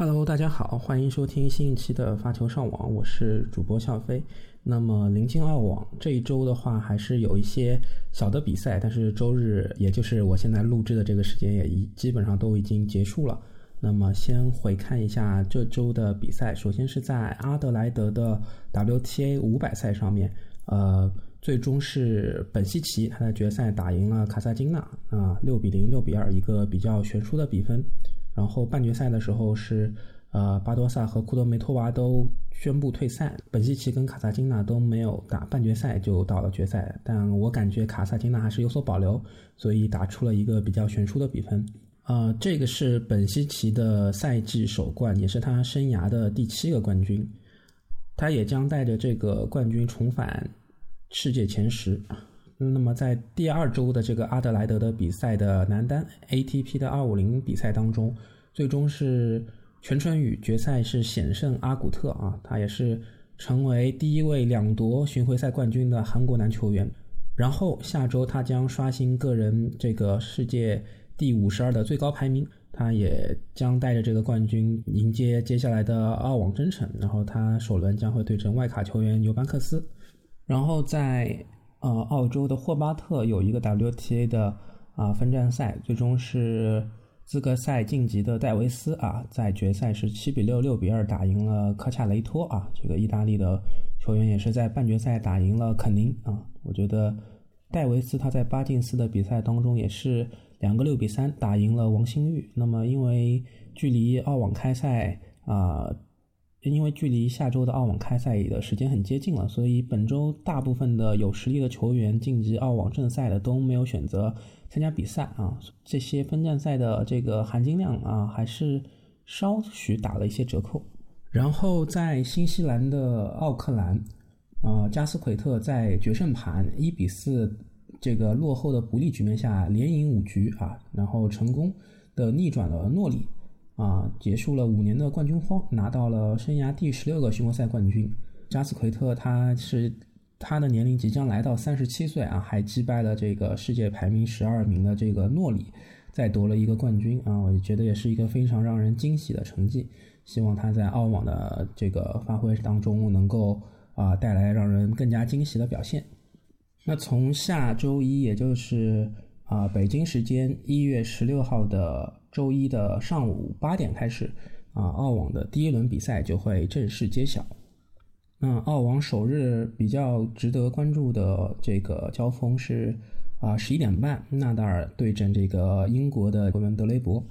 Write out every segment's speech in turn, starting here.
Hello，大家好，欢迎收听新一期的发球上网，我是主播笑飞。那么临近澳网这一周的话，还是有一些小的比赛，但是周日，也就是我现在录制的这个时间，也已基本上都已经结束了。那么先回看一下这周的比赛，首先是在阿德莱德的 WTA 五百赛上面，呃，最终是本西奇他在决赛打赢了卡萨金娜啊，六比零、六比二，一个比较悬殊的比分。然后半决赛的时候是，呃，巴多萨和库德梅托娃都宣布退赛，本西奇跟卡萨金娜都没有打半决赛就到了决赛，但我感觉卡萨金娜还是有所保留，所以打出了一个比较悬殊的比分。呃，这个是本西奇的赛季首冠，也是他生涯的第七个冠军。他也将带着这个冠军重返世界前十。那么在第二周的这个阿德莱德的比赛的男单 ATP 的二五零比赛当中，最终是全春雨决赛是险胜阿古特啊，他也是成为第一位两夺巡回赛冠军的韩国男球员。然后下周他将刷新个人这个世界。第五十二的最高排名，他也将带着这个冠军迎接接下来的澳网征程。然后他首轮将会对阵外卡球员尤班克斯。然后在呃澳洲的霍巴特有一个 WTA 的啊分站赛，最终是资格赛晋级的戴维斯啊，在决赛是七比六、六比二打赢了科恰雷托啊。这个意大利的球员也是在半决赛打赢了肯宁啊。我觉得戴维斯他在巴金斯的比赛当中也是。两个六比三打赢了王星玉。那么，因为距离澳网开赛啊，因为距离下周的澳网开赛的时间很接近了，所以本周大部分的有实力的球员晋级澳网正赛的都没有选择参加比赛啊。这些分站赛的这个含金量啊，还是稍许打了一些折扣。然后在新西兰的奥克兰，啊，加斯奎特在决胜盘一比四。这个落后的不利局面下，连赢五局啊，然后成功的逆转了诺里啊，结束了五年的冠军荒，拿到了生涯第十六个巡回赛冠军。加斯奎特他是他的年龄即将来到三十七岁啊，还击败了这个世界排名十二名的这个诺里，再夺了一个冠军啊，我觉得也是一个非常让人惊喜的成绩。希望他在澳网的这个发挥当中能够啊带来让人更加惊喜的表现。那从下周一，也就是啊北京时间一月十六号的周一的上午八点开始，啊澳网的第一轮比赛就会正式揭晓。那澳网首日比较值得关注的这个交锋是啊十一点半，纳达尔对阵这个英国的国门德雷伯，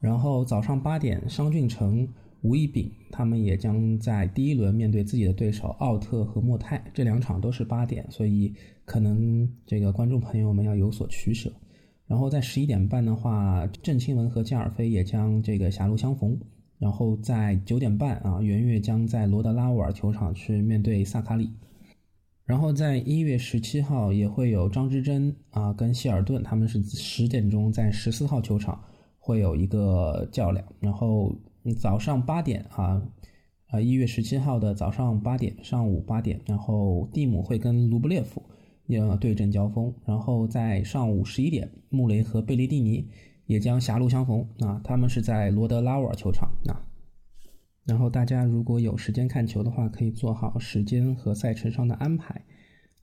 然后早上八点，商俊成。吴一丙他们也将在第一轮面对自己的对手奥特和莫泰，这两场都是八点，所以可能这个观众朋友们要有所取舍。然后在十一点半的话，郑钦文和加尔菲也将这个狭路相逢。然后在九点半啊，圆月将在罗德拉沃尔球场去面对萨卡里。然后在一月十七号也会有张之臻啊跟希尔顿，他们是十点钟在十四号球场会有一个较量。然后。早上八点啊，啊一月十七号的早上八点，上午八点，然后蒂姆会跟卢布列夫要对阵交锋，然后在上午十一点，穆雷和贝雷蒂尼也将狭路相逢啊，他们是在罗德拉沃尔球场啊。然后大家如果有时间看球的话，可以做好时间和赛程上的安排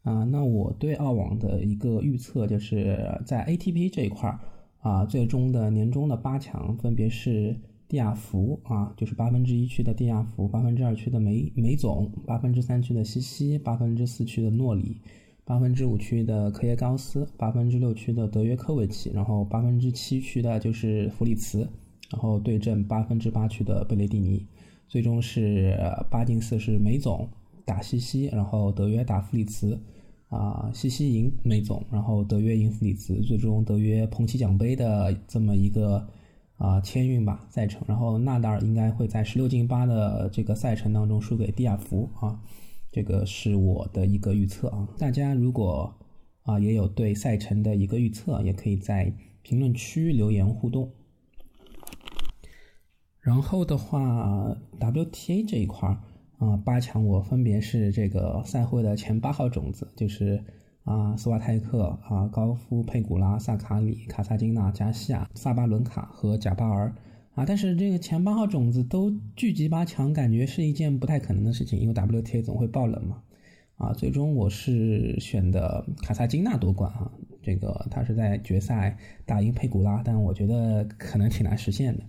啊。那我对澳网的一个预测就是在 ATP 这一块儿啊，最终的年终的八强分别是。蒂亚福啊，就是八分之一区的蒂亚福，八分之二区的梅梅总，八分之三区的西西，八分之四区的诺里，八分之五区的科耶高斯，八分之六区的德约科维奇，然后八分之七区的就是弗里茨，然后对阵八分之八区的贝雷蒂尼，最终是八进四是梅总打西西，然后德约打弗里茨，啊西西赢梅总，然后德约赢弗里茨，最终德约捧起奖杯的这么一个。啊，签运吧赛程，然后纳达尔应该会在十六进八的这个赛程当中输给蒂亚福啊，这个是我的一个预测啊。大家如果啊也有对赛程的一个预测，也可以在评论区留言互动。然后的话，WTA 这一块儿啊，八强我分别是这个赛会的前八号种子，就是。啊，斯瓦泰克啊，高夫、佩古拉、萨卡里、卡萨金娜、加西亚、萨巴伦卡和贾巴尔，啊，但是这个前八号种子都聚集八强，感觉是一件不太可能的事情，因为 WTA 总会爆冷嘛。啊，最终我是选的卡萨金娜夺冠啊，这个他是在决赛打赢佩古拉，但我觉得可能挺难实现的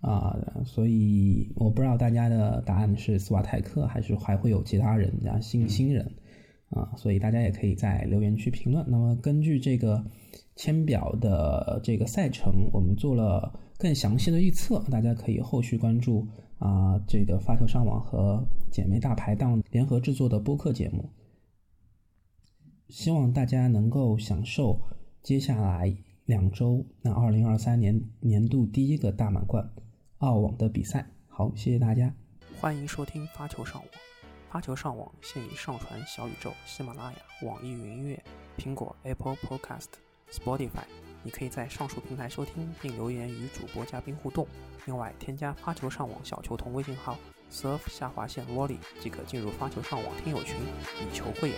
啊，所以我不知道大家的答案是斯瓦泰克还是还会有其他人啊新新人啊，所以大家也可以在留言区评论。那么根据这个签表的这个赛程，我们做了更详细的预测，大家可以后续关注。啊，这个发球上网和姐妹大排档联合制作的播客节目，希望大家能够享受接下来两周那二零二三年年度第一个大满贯澳网的比赛。好，谢谢大家，欢迎收听发球上网。发球上网现已上传小宇宙、喜马拉雅、网易云音乐、苹果 Apple Podcast、Spotify。你可以在上述平台收听并留言与主播嘉宾互动。另外，添加发球上网小球童微信号 surf 下划线 wally 即可进入发球上网听友群，以球会友。